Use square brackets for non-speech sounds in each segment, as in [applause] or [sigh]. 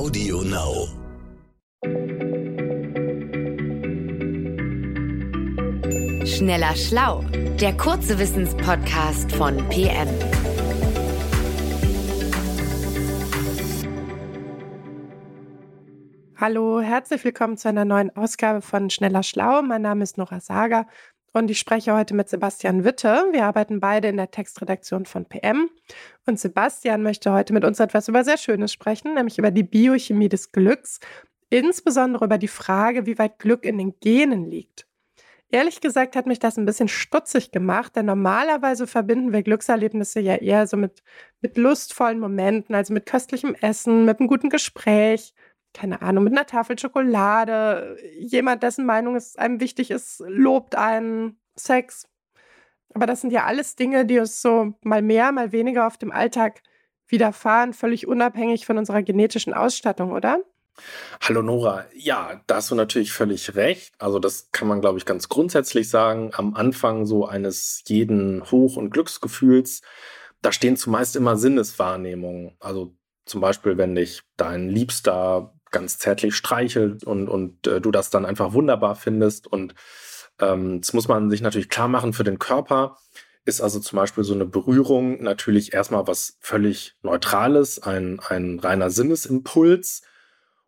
Audio Now. Schneller Schlau, der kurze Wissenspodcast von PM. Hallo, herzlich willkommen zu einer neuen Ausgabe von Schneller Schlau. Mein Name ist Nora Sager und ich spreche heute mit Sebastian Witte. Wir arbeiten beide in der Textredaktion von PM. Und Sebastian möchte heute mit uns etwas über sehr Schönes sprechen, nämlich über die Biochemie des Glücks, insbesondere über die Frage, wie weit Glück in den Genen liegt. Ehrlich gesagt hat mich das ein bisschen stutzig gemacht, denn normalerweise verbinden wir Glückserlebnisse ja eher so mit, mit lustvollen Momenten, also mit köstlichem Essen, mit einem guten Gespräch, keine Ahnung, mit einer Tafel Schokolade, jemand, dessen Meinung es einem wichtig ist, lobt einen Sex. Aber das sind ja alles Dinge, die uns so mal mehr, mal weniger auf dem Alltag widerfahren, völlig unabhängig von unserer genetischen Ausstattung, oder? Hallo Nora, ja, da hast du natürlich völlig recht. Also das kann man, glaube ich, ganz grundsätzlich sagen. Am Anfang so eines jeden Hoch- und Glücksgefühls, da stehen zumeist immer Sinneswahrnehmungen. Also zum Beispiel, wenn dich dein Liebster ganz zärtlich streichelt und, und äh, du das dann einfach wunderbar findest. Und ähm, das muss man sich natürlich klar machen für den Körper. Ist also zum Beispiel so eine Berührung natürlich erstmal was völlig Neutrales, ein, ein reiner Sinnesimpuls.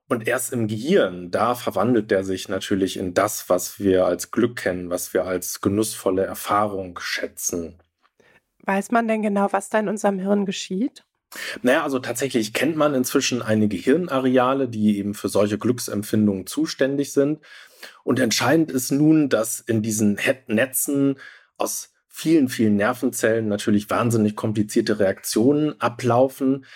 Und erst im Gehirn, da verwandelt der sich natürlich in das, was wir als Glück kennen, was wir als genussvolle Erfahrung schätzen. Weiß man denn genau, was da in unserem Hirn geschieht? Naja, also tatsächlich kennt man inzwischen einige Hirnareale, die eben für solche Glücksempfindungen zuständig sind. Und entscheidend ist nun, dass in diesen Netzen aus vielen, vielen Nervenzellen natürlich wahnsinnig komplizierte Reaktionen ablaufen,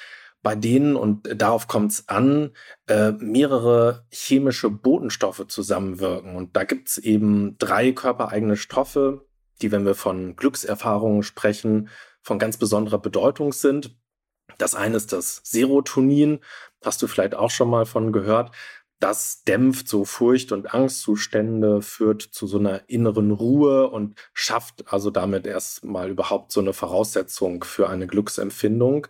bei denen, und darauf kommt es an, äh, mehrere chemische Botenstoffe zusammenwirken. Und da gibt es eben drei körpereigene Stoffe, die, wenn wir von Glückserfahrungen sprechen, von ganz besonderer Bedeutung sind. Das eine ist das Serotonin, hast du vielleicht auch schon mal von gehört. Das dämpft so Furcht- und Angstzustände, führt zu so einer inneren Ruhe und schafft also damit erstmal überhaupt so eine Voraussetzung für eine Glücksempfindung.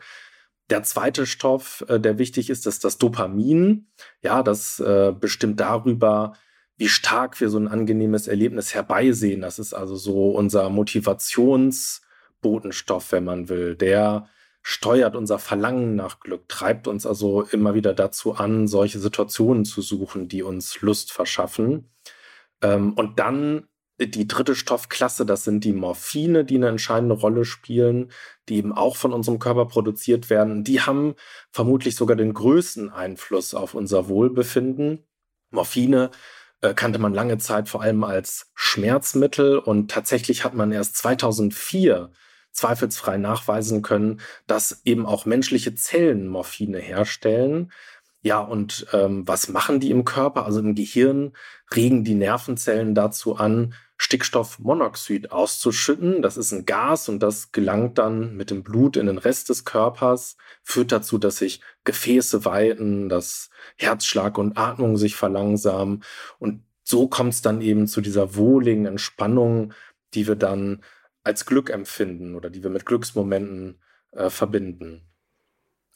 Der zweite Stoff, äh, der wichtig ist, ist das Dopamin. Ja, das äh, bestimmt darüber, wie stark wir so ein angenehmes Erlebnis herbeisehen. Das ist also so unser Motivationsbotenstoff, wenn man will. Der steuert unser Verlangen nach Glück, treibt uns also immer wieder dazu an, solche Situationen zu suchen, die uns Lust verschaffen. Ähm, und dann die dritte Stoffklasse, das sind die Morphine, die eine entscheidende Rolle spielen, die eben auch von unserem Körper produziert werden. Die haben vermutlich sogar den größten Einfluss auf unser Wohlbefinden. Morphine äh, kannte man lange Zeit vor allem als Schmerzmittel und tatsächlich hat man erst 2004 zweifelsfrei nachweisen können, dass eben auch menschliche Zellen Morphine herstellen. Ja, und ähm, was machen die im Körper? Also im Gehirn regen die Nervenzellen dazu an, Stickstoffmonoxid auszuschütten. Das ist ein Gas und das gelangt dann mit dem Blut in den Rest des Körpers, führt dazu, dass sich Gefäße weiten, dass Herzschlag und Atmung sich verlangsamen. Und so kommt es dann eben zu dieser wohligen Entspannung, die wir dann als Glück empfinden oder die wir mit Glücksmomenten äh, verbinden.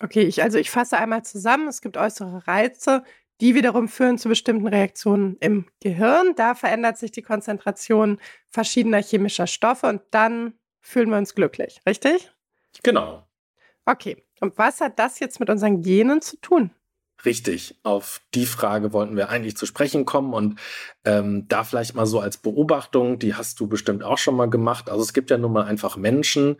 Okay, ich, also ich fasse einmal zusammen. Es gibt äußere Reize, die wiederum führen zu bestimmten Reaktionen im Gehirn. Da verändert sich die Konzentration verschiedener chemischer Stoffe und dann fühlen wir uns glücklich, richtig? Genau. Okay, und was hat das jetzt mit unseren Genen zu tun? Richtig, auf die Frage wollten wir eigentlich zu sprechen kommen und ähm, da vielleicht mal so als Beobachtung, die hast du bestimmt auch schon mal gemacht. Also es gibt ja nun mal einfach Menschen,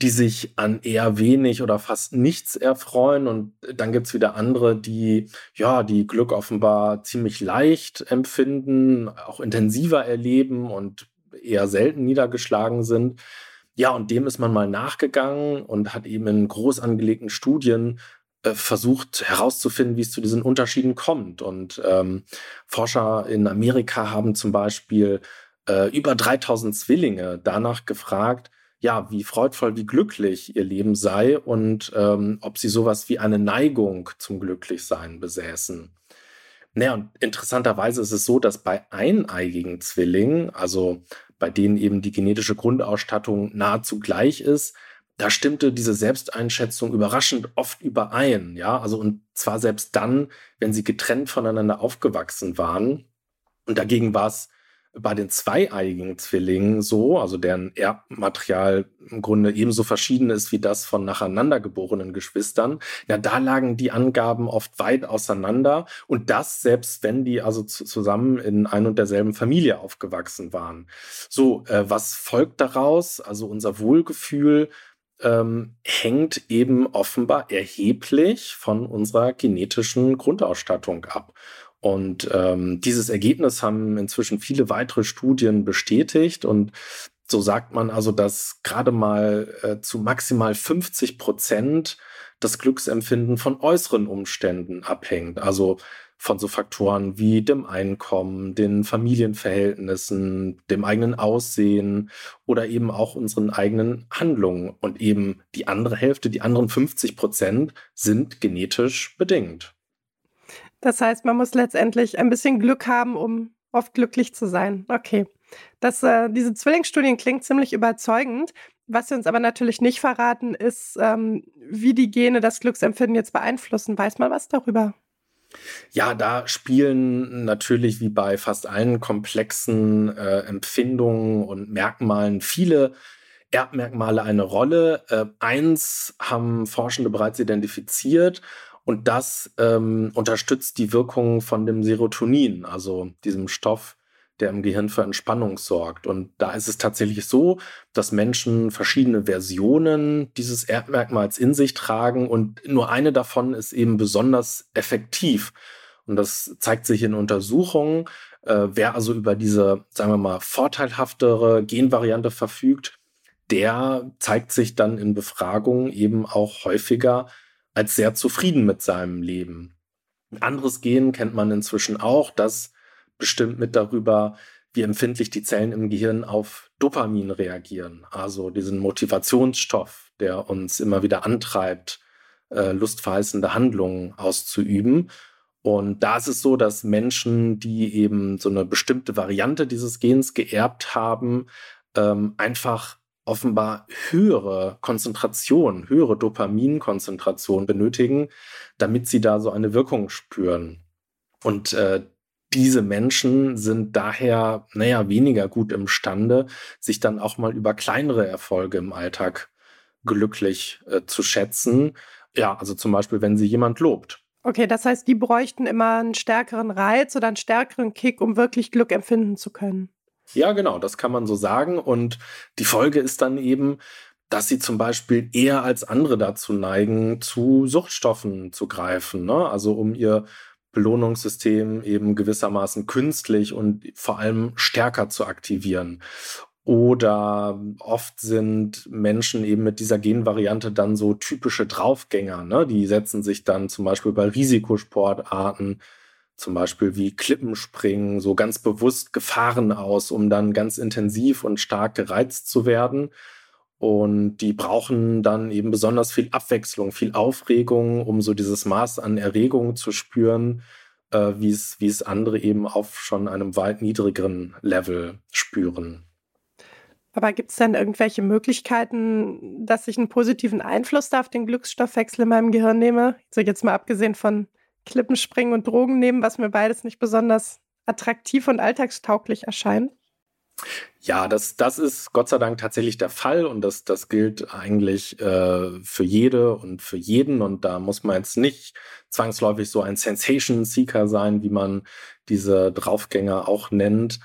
die sich an eher wenig oder fast nichts erfreuen und dann gibt's wieder andere, die ja, die Glück offenbar ziemlich leicht empfinden, auch intensiver erleben und eher selten niedergeschlagen sind. Ja, und dem ist man mal nachgegangen und hat eben in groß angelegten Studien versucht herauszufinden, wie es zu diesen Unterschieden kommt. Und ähm, Forscher in Amerika haben zum Beispiel äh, über 3000 Zwillinge danach gefragt, ja, wie freudvoll, wie glücklich ihr Leben sei und ähm, ob sie sowas wie eine Neigung zum Glücklichsein besäßen. Naja, und interessanterweise ist es so, dass bei eineigigen Zwillingen, also bei denen eben die genetische Grundausstattung nahezu gleich ist, da stimmte diese Selbsteinschätzung überraschend oft überein, ja, also und zwar selbst dann, wenn sie getrennt voneinander aufgewachsen waren. Und dagegen war es bei den zweieiigen Zwillingen so, also deren Erbmaterial im Grunde ebenso verschieden ist wie das von nacheinander geborenen Geschwistern, ja, da lagen die Angaben oft weit auseinander und das selbst wenn die also zusammen in ein und derselben Familie aufgewachsen waren. So, äh, was folgt daraus? Also unser Wohlgefühl ähm, hängt eben offenbar erheblich von unserer genetischen Grundausstattung ab. Und ähm, dieses Ergebnis haben inzwischen viele weitere Studien bestätigt. Und so sagt man also, dass gerade mal äh, zu maximal 50 Prozent das Glücksempfinden von äußeren Umständen abhängt. Also von so Faktoren wie dem Einkommen, den Familienverhältnissen, dem eigenen Aussehen oder eben auch unseren eigenen Handlungen. Und eben die andere Hälfte, die anderen 50 Prozent sind genetisch bedingt. Das heißt, man muss letztendlich ein bisschen Glück haben, um oft glücklich zu sein. Okay. Das, äh, diese Zwillingsstudien klingt ziemlich überzeugend. Was sie uns aber natürlich nicht verraten, ist, ähm, wie die Gene das Glücksempfinden jetzt beeinflussen. Weiß man was darüber? Ja, da spielen natürlich wie bei fast allen komplexen äh, Empfindungen und Merkmalen viele Erbmerkmale eine Rolle. Äh, eins haben Forschende bereits identifiziert und das ähm, unterstützt die Wirkung von dem Serotonin, also diesem Stoff, der im Gehirn für Entspannung sorgt. Und da ist es tatsächlich so, dass Menschen verschiedene Versionen dieses Erbmerkmals in sich tragen und nur eine davon ist eben besonders effektiv. Und das zeigt sich in Untersuchungen. Äh, wer also über diese, sagen wir mal, vorteilhaftere Genvariante verfügt, der zeigt sich dann in Befragungen eben auch häufiger als sehr zufrieden mit seinem Leben. Ein anderes Gen kennt man inzwischen auch, das bestimmt mit darüber, wie empfindlich die Zellen im Gehirn auf Dopamin reagieren, also diesen Motivationsstoff, der uns immer wieder antreibt, äh, lustverheißende Handlungen auszuüben. Und da ist es so, dass Menschen, die eben so eine bestimmte Variante dieses Gens geerbt haben, ähm, einfach offenbar höhere Konzentration, höhere Dopaminkonzentration benötigen, damit sie da so eine Wirkung spüren. Und äh, diese Menschen sind daher, naja, weniger gut imstande, sich dann auch mal über kleinere Erfolge im Alltag glücklich äh, zu schätzen. Ja, also zum Beispiel, wenn sie jemand lobt. Okay, das heißt, die bräuchten immer einen stärkeren Reiz oder einen stärkeren Kick, um wirklich Glück empfinden zu können. Ja, genau, das kann man so sagen. Und die Folge ist dann eben, dass sie zum Beispiel eher als andere dazu neigen, zu Suchtstoffen zu greifen. Ne? Also um ihr Belohnungssystem eben gewissermaßen künstlich und vor allem stärker zu aktivieren. Oder oft sind Menschen eben mit dieser Genvariante dann so typische Draufgänger. Ne? Die setzen sich dann zum Beispiel bei Risikosportarten zum Beispiel wie Klippenspringen, so ganz bewusst Gefahren aus, um dann ganz intensiv und stark gereizt zu werden. Und die brauchen dann eben besonders viel Abwechslung, viel Aufregung, um so dieses Maß an Erregung zu spüren, äh, wie es, andere eben auf schon einem weit niedrigeren Level spüren. Aber gibt es denn irgendwelche Möglichkeiten, dass ich einen positiven Einfluss da auf den Glücksstoffwechsel in meinem Gehirn nehme? Also jetzt mal abgesehen von Klippen springen und Drogen nehmen, was mir beides nicht besonders attraktiv und alltagstauglich erscheint? Ja, das, das ist Gott sei Dank tatsächlich der Fall und das, das gilt eigentlich äh, für jede und für jeden und da muss man jetzt nicht zwangsläufig so ein Sensation Seeker sein, wie man diese Draufgänger auch nennt.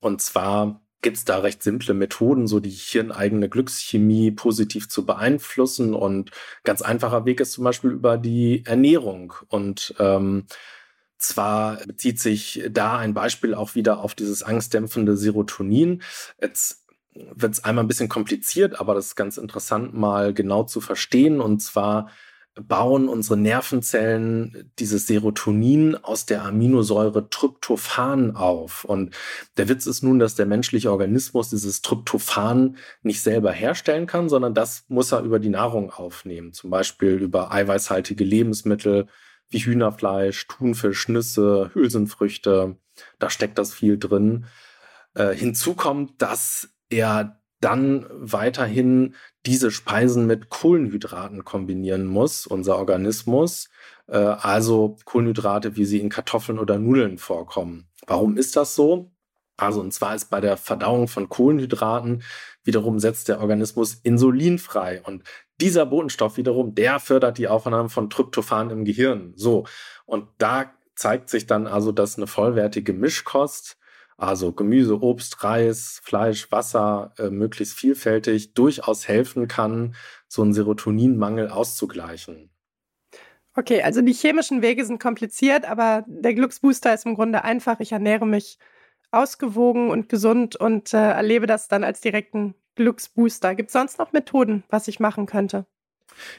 Und zwar gibt es da recht simple Methoden, so die hirneigene Glückschemie positiv zu beeinflussen. Und ganz einfacher Weg ist zum Beispiel über die Ernährung. Und ähm, zwar bezieht sich da ein Beispiel auch wieder auf dieses angstdämpfende Serotonin. Jetzt wird es einmal ein bisschen kompliziert, aber das ist ganz interessant mal genau zu verstehen. Und zwar bauen unsere Nervenzellen dieses Serotonin aus der Aminosäure Tryptophan auf. Und der Witz ist nun, dass der menschliche Organismus dieses Tryptophan nicht selber herstellen kann, sondern das muss er über die Nahrung aufnehmen. Zum Beispiel über eiweißhaltige Lebensmittel wie Hühnerfleisch, Thunfisch, Nüsse, Hülsenfrüchte. Da steckt das viel drin. Äh, hinzu kommt, dass er dann weiterhin diese Speisen mit Kohlenhydraten kombinieren muss, unser Organismus. Äh, also Kohlenhydrate, wie sie in Kartoffeln oder Nudeln vorkommen. Warum ist das so? Also, und zwar ist bei der Verdauung von Kohlenhydraten wiederum setzt der Organismus Insulin frei. Und dieser Botenstoff wiederum, der fördert die Aufnahme von Tryptophan im Gehirn. So. Und da zeigt sich dann also, dass eine vollwertige Mischkost, also Gemüse, Obst, Reis, Fleisch, Wasser, äh, möglichst vielfältig, durchaus helfen kann, so einen Serotoninmangel auszugleichen. Okay, also die chemischen Wege sind kompliziert, aber der Glücksbooster ist im Grunde einfach. Ich ernähre mich ausgewogen und gesund und äh, erlebe das dann als direkten Glücksbooster. Gibt es sonst noch Methoden, was ich machen könnte?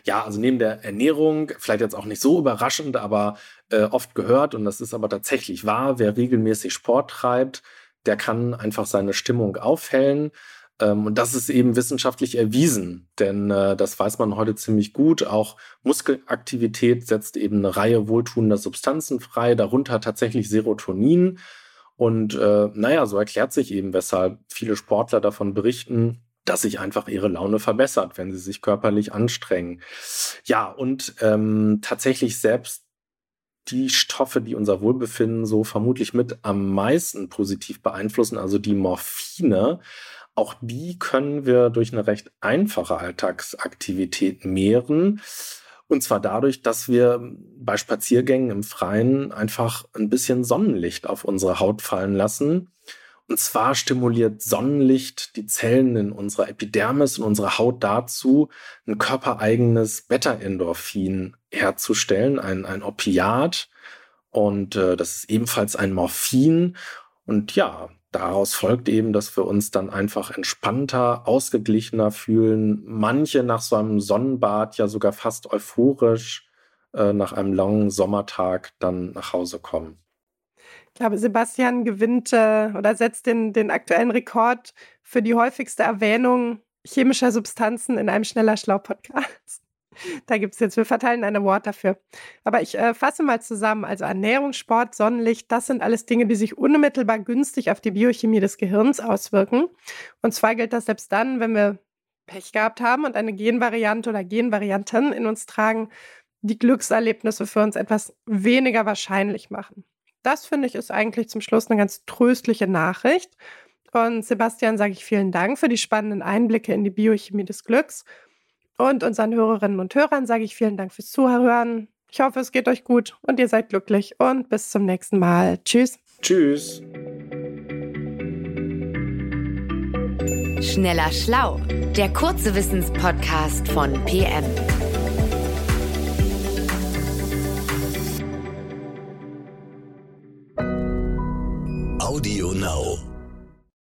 Ja, also neben der Ernährung, vielleicht jetzt auch nicht so überraschend, aber äh, oft gehört, und das ist aber tatsächlich wahr, wer regelmäßig Sport treibt, der kann einfach seine Stimmung aufhellen. Ähm, und das ist eben wissenschaftlich erwiesen, denn äh, das weiß man heute ziemlich gut. Auch Muskelaktivität setzt eben eine Reihe wohltuender Substanzen frei, darunter tatsächlich Serotonin. Und äh, naja, so erklärt sich eben, weshalb viele Sportler davon berichten, dass sich einfach ihre Laune verbessert, wenn sie sich körperlich anstrengen. Ja, und ähm, tatsächlich selbst die Stoffe, die unser Wohlbefinden so vermutlich mit am meisten positiv beeinflussen, also die Morphine, auch die können wir durch eine recht einfache Alltagsaktivität mehren. Und zwar dadurch, dass wir bei Spaziergängen im Freien einfach ein bisschen Sonnenlicht auf unsere Haut fallen lassen. Und zwar stimuliert Sonnenlicht die Zellen in unserer Epidermis und unserer Haut dazu, ein körpereigenes Beta-Endorphin herzustellen, ein, ein Opiat. Und äh, das ist ebenfalls ein Morphin. Und ja, daraus folgt eben, dass wir uns dann einfach entspannter, ausgeglichener fühlen. Manche nach so einem Sonnenbad ja sogar fast euphorisch äh, nach einem langen Sommertag dann nach Hause kommen. Ich glaube, Sebastian gewinnt äh, oder setzt den, den aktuellen Rekord für die häufigste Erwähnung chemischer Substanzen in einem schneller Schlau-Podcast. [laughs] Da gibt es jetzt, wir verteilen ein Award dafür. Aber ich äh, fasse mal zusammen. Also Ernährung, Sport, Sonnenlicht, das sind alles Dinge, die sich unmittelbar günstig auf die Biochemie des Gehirns auswirken. Und zwar gilt das selbst dann, wenn wir Pech gehabt haben und eine Genvariante oder Genvarianten in uns tragen, die Glückserlebnisse für uns etwas weniger wahrscheinlich machen. Das finde ich ist eigentlich zum Schluss eine ganz tröstliche Nachricht. Und Sebastian sage ich vielen Dank für die spannenden Einblicke in die Biochemie des Glücks. Und unseren Hörerinnen und Hörern sage ich vielen Dank fürs Zuhören. Ich hoffe, es geht euch gut und ihr seid glücklich. Und bis zum nächsten Mal. Tschüss. Tschüss. Schneller Schlau, der kurze Wissenspodcast von PM. Now.